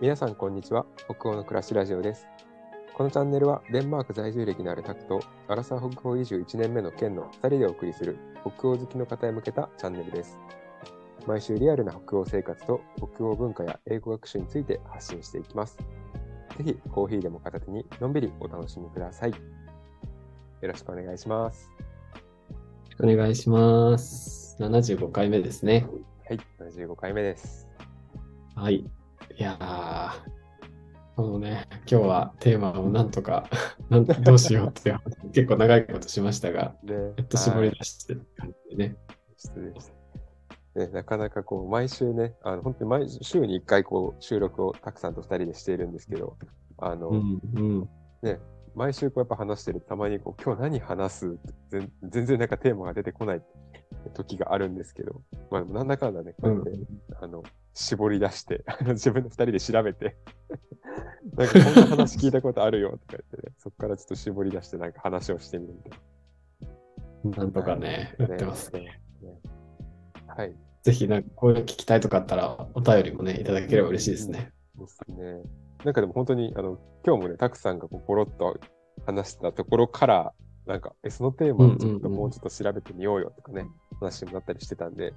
皆さんこんにちは。北欧の暮らしラジオです。このチャンネルはデンマーク在住歴のあるタクとアラサー北欧移住1年目の県の2人でお送りする北欧好きの方へ向けたチャンネルです。毎週リアルな北欧生活と北欧文化や英語学習について発信していきます。ぜひコーヒーでも片手にのんびりお楽しみください。よろしくお願いします。お願いします。75回目ですね。はい75回目です。はい。いやー、このね、今日はテーマをなんとか、なんどうしようって結構長いことしましたが、でやっと絞り出してる感じでね。ね、なかなかこう、毎週ね、あの本当に毎週に1回こう、収録をたくさんと2人でしているんですけど、あの、うんうん。ね、毎週こうやっぱ話してるとたまにこう、今日何話す全全然なんかテーマが出てこない時があるんですけど、まあ、なんだかんだね、こうやって、あの、絞り出して、あ の自分で2人で調べて、なんかこんな話聞いたことあるよとか言ってね、そこからちょっと絞り出してなんか話をしてみるみたいな。なんとかね、やってますね。ね。はい。ぜひ、なんかこういうの聞きたいとかあったら、お便りもね、いただければ嬉しいですね。ですね。なんかでも本当に、あの、今日もね、たくさんがこうポロッと話したところから、なんか、え、そのテーマをちょっともうちょっと調べてみようよとかね、話になったりしてたんで、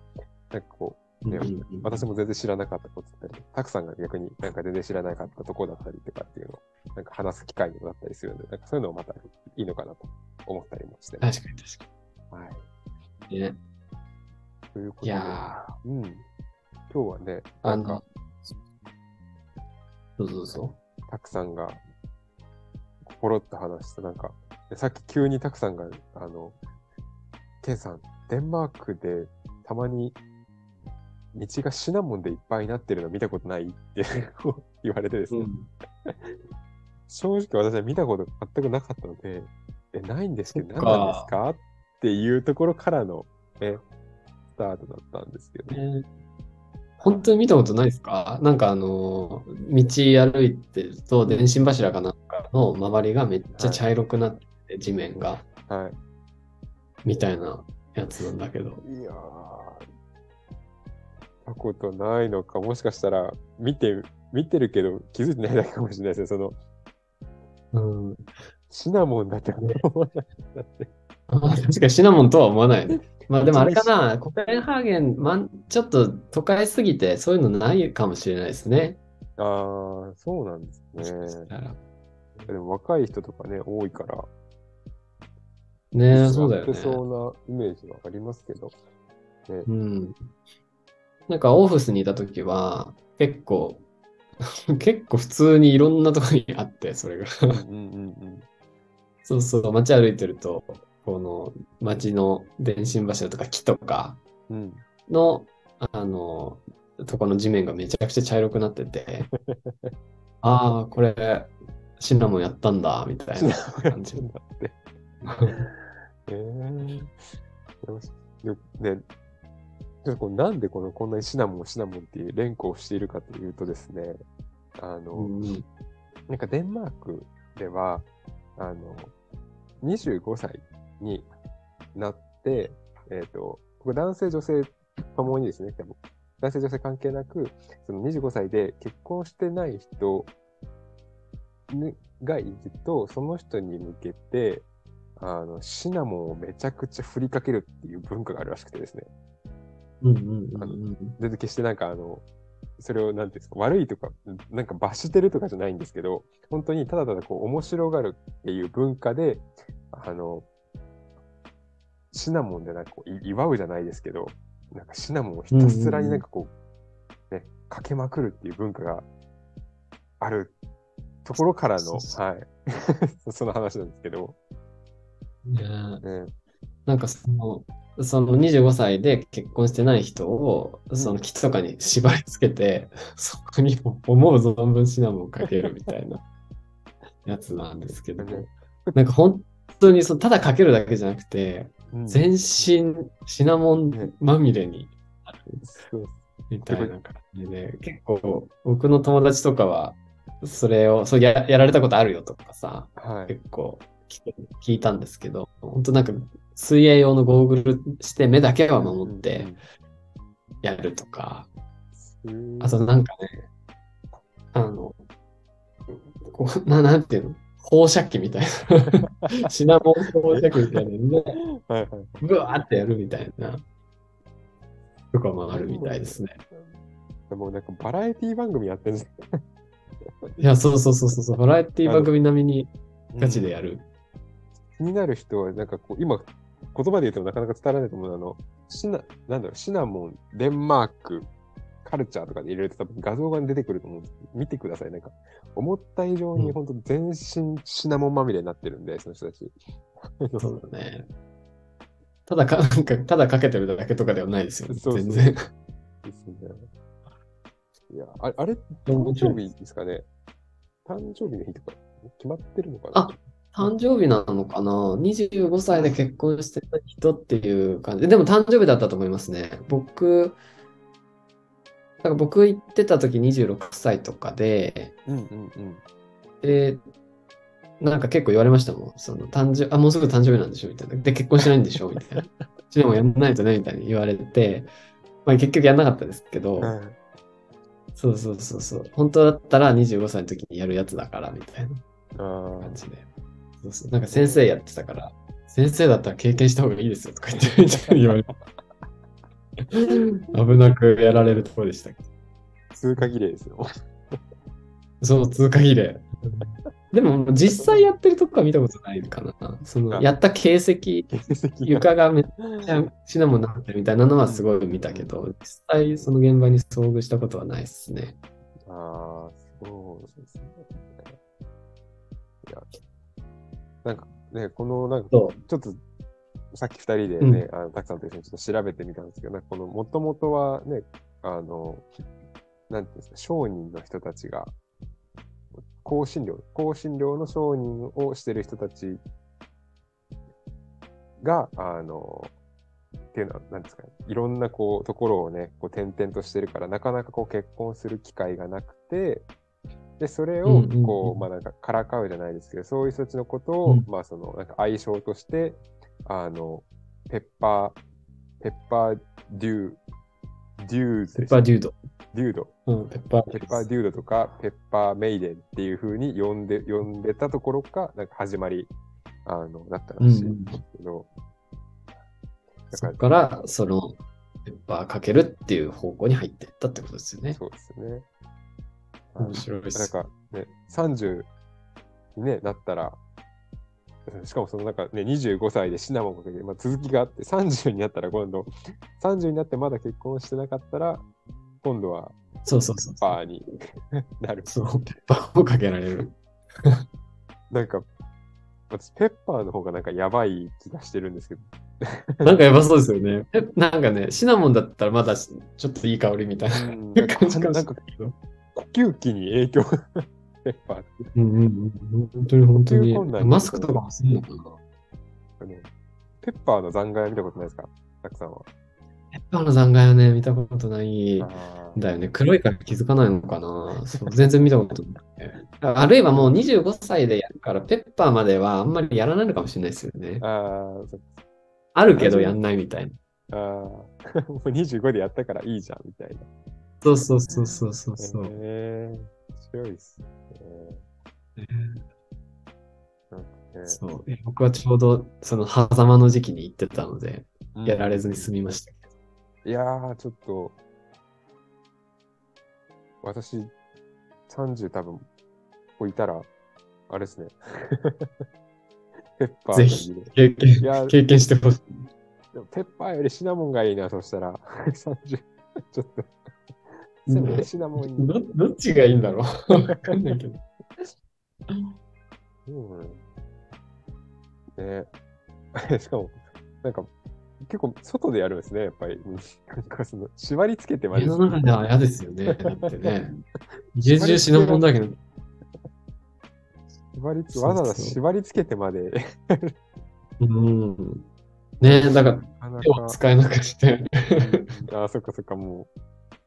なんかこう、ね私も全然知らなかったことだったり、たくさんが逆になんか全然知らなかったところだったりとかっていうのを、なんか話す機会にもなったりするんで、なんかそういうのもまたいいのかなと思ったりもして。確かに確かはい。に。ね、ということで、いやうん。今日はね、なんかの、どうぞどう。ぞ。たくさんが、ポロッと話して、なんか、でさっき急にたくさんが、あの、ケンさん、デンマークでたまに道がシナモンでいっぱいになってるの見たことないって 言われてですね、うん。正直私は見たこと全くなかったので、え、ないんですけど、何なんですか？っていうところからの、ね、スタートだったんですけど、ね本当に見たことないですか？なんかあの、道歩いてると、電信柱かなんかの周りがめっちゃ茶色くなってて、地面が、はい。みたいなやつなんだけど。いやー、見たことないのか、もしかしたら見て、見てるけど気づいてないだけかもしれないですね。その、うん。シナモンだって思わなかった確かにシナモンとは思わないね。まあでもあれかな、コペンハーゲン、まん、ちょっと都会すぎてそういうのないかもしれないですね。あー、そうなんですね。でも若い人とかね、多いから、ねえ、そうだよね。そうなイメージはありますけど。ね、うん。なんかオフィスにいたときは、結構、結構普通にいろんなところにあって、それが。うんうんうんそうそう、街歩いてると、この街の電信柱とか木とかうん。うん。の、あの、とこの地面がめちゃくちゃ茶色くなってて、ああ、これ、シナモンやったんだ、みたいな感じて。んだって。えー、よしよね、ちょっとこうなんでこのこんなにシナモンシナモンっていう連呼をしているかというとですね、あの、うんなんかデンマークでは、あの、25歳になって、えっ、と、これ男性女性ともにですね、でも男性女性関係なく、その25歳で結婚してない人にがいると、その人に向けて、あの、シナモンをめちゃくちゃ振りかけるっていう文化があるらしくてですね。うんうんうんうん全然決してなんかあの、それをなんていうんですか、悪いとか、なんか罰してるとかじゃないんですけど、本当にただただこう面白がるっていう文化で、あの、シナモンでなんかこうい祝うじゃないですけど、なんかシナモンをひたすらになんかこう、ね、かけまくるっていう文化があるところからの、はい。その話なんですけど、ね。なんかその、その25歳で結婚してない人を、ん。その木とかに縛り付けて、そこに思う存分シナモンをかけるみたいな やつなんですけど、ねなんか本当にそのただかけるだけじゃなくて、うん全身シナモンまみれになるみたいな感じで、結構僕の友達とかは、それをそうややられたことあるよとかさ、はい。結構聞いたんですけど、本当なんか水泳用のゴーグルして目だけは守ってやるとか、あとなんかね、あの、こう、ななんていうの？放射器みたいな。シナモン放射器みたいなので、はいはい。ブワーってやるみたいな。とかもあるみたいですね。もうなんかバラエティ番組やってるんですいや、そうそうそうそうそう、バラエティ番組並みにガチでやる。気になる人は、なんかこう、今、言葉で言ってもなかなか伝わらないと思うあの、シナ、なんだろう、シナモン、デンマーク、カルチャーとかで入れると多分画像が出てくると思うんですけど、見てください。なんか、思った以上うんに本当全身シナモンまみれになってるんで、その人たち。そうだね。ただか、なんか、ただかけてるだけとかではないですよね。そうそう全然。ですね。いや、ああれ、誕生日ですかね。誕生日の日とか決まってるのかな？あ誕生日なのかな ?25 歳で結婚してた人っていう感じ。でも誕生日だったと思いますね。僕、だから僕行ってた時26歳とかで、うんうんうん。で、なんか結構言われましたもん。その誕生、あ、もうすぐ誕生日なんでしょみたいな。で、結婚しないんでしょみたいな。うちでもやんないとねみたいに言われて、まあ結局やんなかったですけど、はいそうそうそうそう。本当だったら25歳の時にやるやつだから、みたいなあ感じで。そうそう。なんか先生やってたから、先生だったら経験した方がいいですよとか言って、言われて。危なくやられるところでしたけ？ど。あ、通過儀礼ですよ。そう、通過儀礼。でも、実際やってるとこは見たことないかな。その、あやった形跡、床がめっちゃシナモンになってるみたいなのはすごい見たけど、実際その現場に遭遇したことはないですね。ああ、そうですね。いや、なんかね、このなんか、そちょっと、さっき二人でね、あのたくさんと一緒にちょっと調べてみたんですけど、この、もともとはね、あの、なんていうんですか、商人の人たちが、香辛料、香辛料の商人をしてる人たちが、あの、っていうのは、なんですかね、いろんなこう、ところをね、こう、転々としてるから、なかなかこう、結婚する機会がなくて、で、それをうんうんうん、こう、まあなんか、からかうじゃないですけど、そういう人たちのことを、うん。まあその、なんか愛称として、あの、ペッパー、ペッパーデュー、デューペッパーデュード。デュード、うん、ペッパーペッパーデュードとか、ペッパーメイデンっていう風に呼んで、呼んでたところか、なんか始まり、あの、だったらしいんですけど、だそからこから、その、ペッパーかけるっていう方向に入っていったってことですよね。そうですね。面白いです。なんかね、30に、ね、なったら、しかもそのなんかね、25歳でシナモンをかけて、まあ、続きがあって、30になったら今度、30になってまだ結婚してなかったら、今度はそうそうそう。バーに なる。そう、ペッパーをかけられる。なんか、私、ペッパーの方がなんかやばい気がしてるんですけど。なんかやばそうですよね。えなんかね、シナモンだったらまだちょっといい香りみたいなうん感じかもしれないけど。呼吸器に影響ペッパーって。うんうんうん。本当に本当にマスクとかもするのかなあのペッパーの残骸は見たことないですか？たくさんは。ペッパーの残骸はね、見たことないだよね。黒いから気づかないのかな。全然見たことない。あるいはもう25歳でやるから、ペッパーまではあんまりやらないのかもしれないですよね。ああるけどやんないみたいな。あー もう25でやったからいいじゃんみたいな。そうそうそうそうそうそう。へえー、面白いっすね。なんかねそう僕はちょうどその狭間の時期に行ってたので、うんやられずに済みましたけど。いやー、ちょっと、私、30多分、ここいたら、あれですね。ペッパーぜひ経験いや経験してほしい。でもペッパーよりシナモンがいいな、そしたら。30、ちょっと。せめてシナモンに。どどっちがいいんだろう？わかんないけど。うん。ね しかも、なんか、結構外でやるんですね、やっぱり。うんなんかその、縛り付けてまで家の中では嫌ですよね。だってね。家中シナモンだけど。縛りつわざわざ縛り付けてまで、うん。ねえ、だから手をか。使えなくして。ああ、そっかそっか、もう、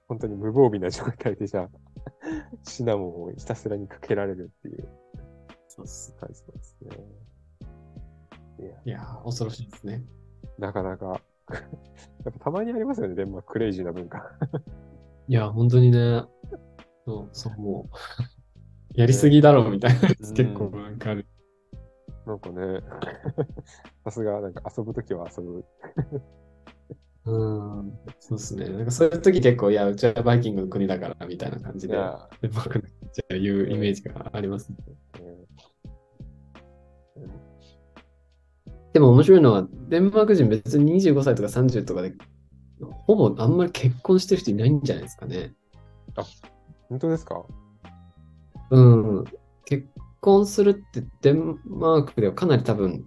本当に無防備な状態でじゃあ、シナモンをひたすらにかけられるっていう感じなんですね。いや、いやー、恐ろしいですね。なかなか、やっぱたまにありますよね、デンマーク、クレイジーな文化。いや、本当にね。そう、そう思う。やりすぎだろうみたいなやつうん結構なんかある。なんかね、さすが、なんか遊ぶときは遊ぶ。うん、そうですね。なんかそういう時結構、いや、うちはバイキングの国だからみたいな感じで、いやデンマークのじゃいうイメージがありますね。ねでも面白いのは、デンマーク人別に25歳とか30とかで、ほぼあんまり結婚してる人いないんじゃないですかね。本当ですか？うん。結婚するってデンマークではかなり多分、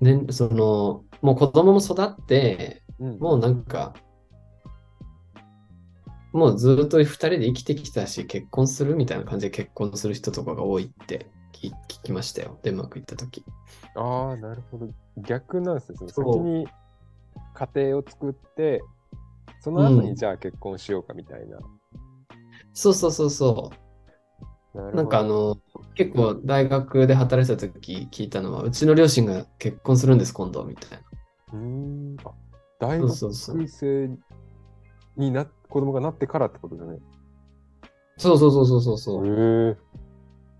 ね、その、もう子供も育って、うん。もうなんか、もうずっと二人で生きてきたし、結婚するみたいな感じで結婚する人とかが多いって聞聞きましたよ。デンマーク行った時。ああ、なるほど。逆なんですね。そう先に家庭を作って、その後うんにじゃあ結婚しようかみたいな。そうそうそうそう。ななんかあ、の、結構大学で働いてた時聞いたのは、うちの両親が結婚するんです、今度、みたいな。うーん。あ、大学。生にな、子供がなってからってことだね。そうそうそうそうそうそう。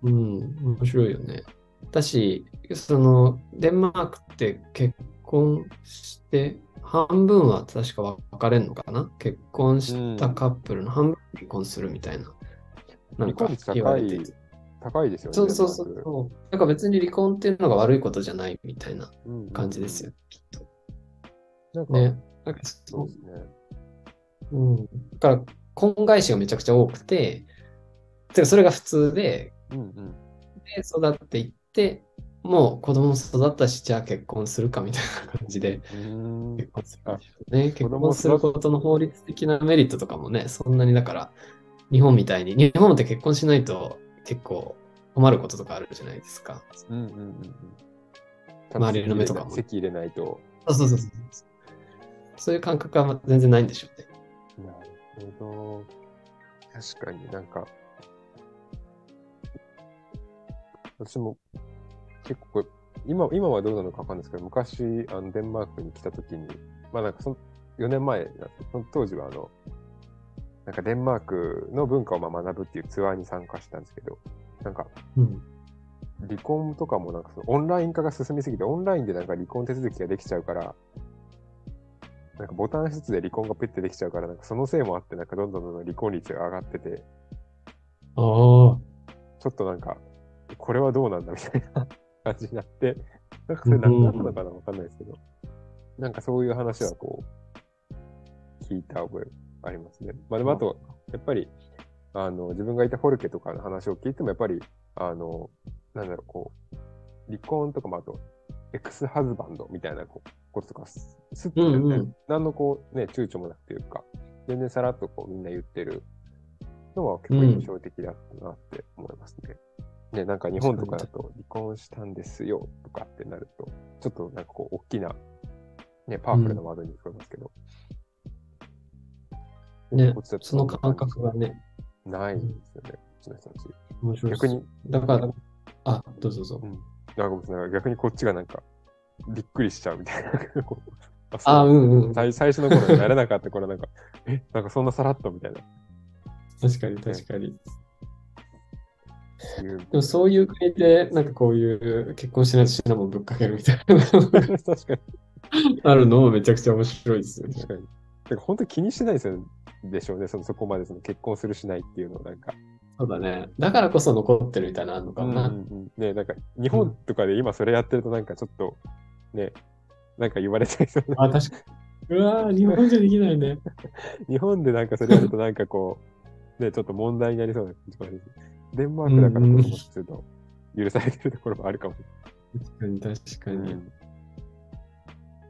うん、面白いよね。だし、その、デンマークって結婚して、半分は確か別れるのかな？結婚したカップルの半分離婚するみたいな。なんか離婚率言わ高いれてて。、高いですよね。そうそうそう。なんか別に離婚っていうのが悪いことじゃないみたいなうんうん感じですよ、きっと。なんか、ね。なんかそそううですね。うん。だから、婚外子がめちゃくちゃ多くて、てかそれが普通で、うんうん。で育っていって、もう子供も育ったし、じゃあ結婚するかみたいな感じで結婚するね。結婚することの法律的なメリットとかもね、そんなにだから、日本みたいに、日本って結婚しないと結構困ることとかあるじゃないですか。うんうんうんうん。周りの目とかも席入れないと。そうそうそうそう。そういう感覚は全然ないんでしょうね。なるほど。確かになんか、私も結構、今、今はどうなのかわかんないですけど、昔、あの、デンマークに来た時に、まあなんかその、4年前その当時はあの、なんかデンマークの文化をまあ学ぶっていうツアーに参加したんですけど、なんかうん。離婚とかもなんかそのオンライン化が進みすぎて、オンラインでなんか離婚手続きができちゃうから、なんかボタン一つで離婚がペッてできちゃうから、なんかそのせいもあって、なんかどんどんどんどん離婚率が上がってて、ああ。ちょっとなんか、これはどうなんだみたいな感じになって、なんかそれ何なのかなわかんないですけど、なんかそういう話はこう、聞いた覚えありますね。まあでもあと、やっぱり、あの、自分がいたフォルケとかの話を聞いても、やっぱり、あの、なんだろう、こう、離婚とかもあと、エクスハズバンドみたいなこうこととか、すすっとうんうん、何のこう、ね、躊躇もなくというか、全然さらっとこうみんな言ってる。のは結構印象的だったなって思いますね。ね、なんか日本とかだと離婚したんですよとかってなると、ちょっとなんかこう大きな、ね、パワフルなワードに聞こえますけど。ねこっちだとその感覚がね、ないんですよね、こっちの人たち。面白いです。逆に、だから、あ、どうぞどうぞ。なん。なんか逆にこっちがなんか、びっくりしちゃうみたいな。あううんうん。最最初の頃になれなかった頃なんか、え、なんかそんなさらっとみたいな。確かに確かに。でもそういう国で、なんかこういう結婚しないとシナモンぶっかけるみたいな確かに。あるのもめちゃくちゃ面白いですよね。確かに。てか本当に気にしてないですよでしょうね、そのそこまでその結婚するしないっていうのをなんか。そうだね。だからこそ残ってるみたいなのあるのかうんな。うんうんねなんか日本とかで今それやってるとなんかちょっとね、なんか言われちゃいそうな。あ、確かに。うわー日本じゃできないね。日本でなんかそれやるとなんかこう、ね、ちょっと問題になりそうな感じもあるしデンマークだからこそもすると許されてるところもあるかもし確かに確か。に。うん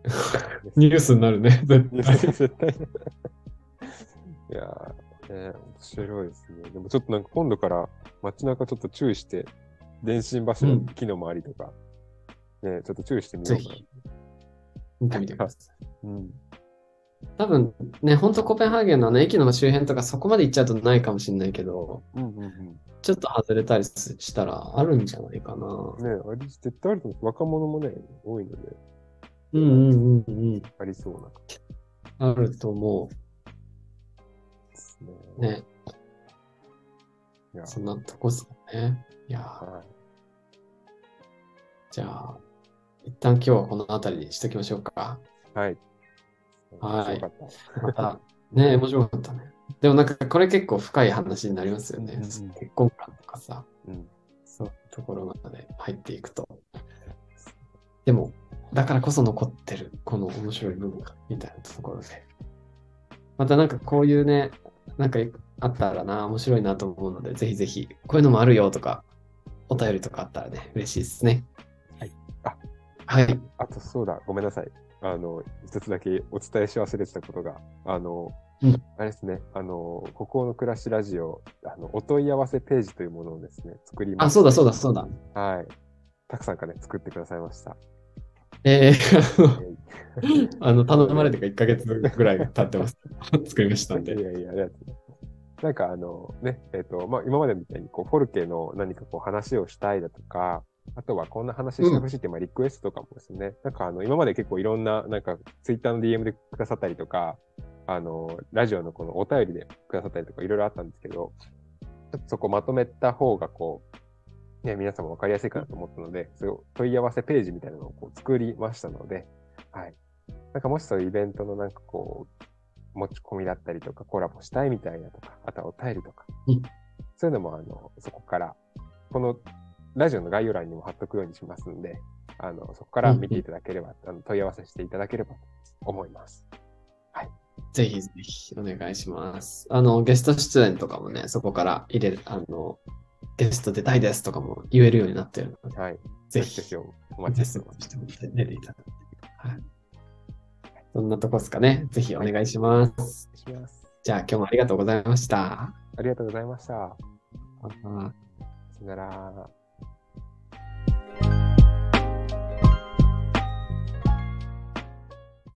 ニュースになるね。絶いや対。絶対。いやー、ね、面白いですね。でもちょっとなんか今度から街中ちょっと注意して、電信柱の木の周りとか、ね、ちょっと注意してみようかな。ぜ見てみてください。うん。多分ね、本当コペンハーゲンのあの駅の周辺とかそこまで行っちゃうとないかもしれないけど、うんうんちょっと外れたりしたらあるんじゃないかな。うん。ね、あれ絶対あると思う。若者もね、多いので、うんうんうんうん。ありそうなあると思ですね。う。ね。いやそんなとこっすかね。いやー、はいじゃあ、一旦今日はこの辺りにしときましょうか。はい。はい面白かった。また、ね、面白かったね。でもなんかこれ結構深い話になりますよね。うんうん結婚観とかさ、うん。そういうところまで入っていくと。でも、だからこそ残ってる、この面白い文化みたいなところで。またなんかこういうね、なんかあったらな、面白いなと思うので、ぜひぜひ、こういうのもあるよとか、お便りとかあったらね、嬉しいですね。はい。あ、とそうだ、ごめんなさい。あの、一つだけお伝えし忘れてたことが、あの、うんあれですね、あの、孤高の暮らしラジオ、あの、お問い合わせページというものをですね、作りまあ、したそうだそうだそうだ。はい。たくさんがね、作ってくださいました。えー、あの、頼まれてから1ヶ月ぐらい経ってます。作りましたんで。いやいや、ありがとうございます。なんかあのね、えっ、と、まあ、今までみたいにこう、フォルケの何かこう話をしたいだとか、あとはこんな話してほしいってまあ、リクエストとかもですね、なんかあの、今まで結構いろんな、なんか、ツイッターの DM でくださったりとか、あの、ラジオのこのお便りでくださったりとか、いろいろあったんですけど、ちょっとそこまとめた方がこう、ね、皆様分かりやすいかなと思ったので、そういう問い合わせページみたいなのをこう作りましたので、はい。なんかもしそういうイベントのなんかこう、持ち込みだったりとか、コラボしたいみたいなとか、あとはお便りとか、うん。そういうのもあの、そこから、このラジオの概要欄にも貼っとくようにしますんで、あの、そこから見ていただければ、あの問い合わせしていただければと思います。ぜひぜひお願いします。あの、ゲスト出演とかもね、そこから入れる、あの、ゲスト出たいですとかも言えるようになってるので、はい。ぜひぜひ、お待ゲちしてます。出ていただいて。はい。そんなとこですかね？ぜひお願いします。ます。じゃあ今日もありがとうございました。ありがとうございました。さよなら。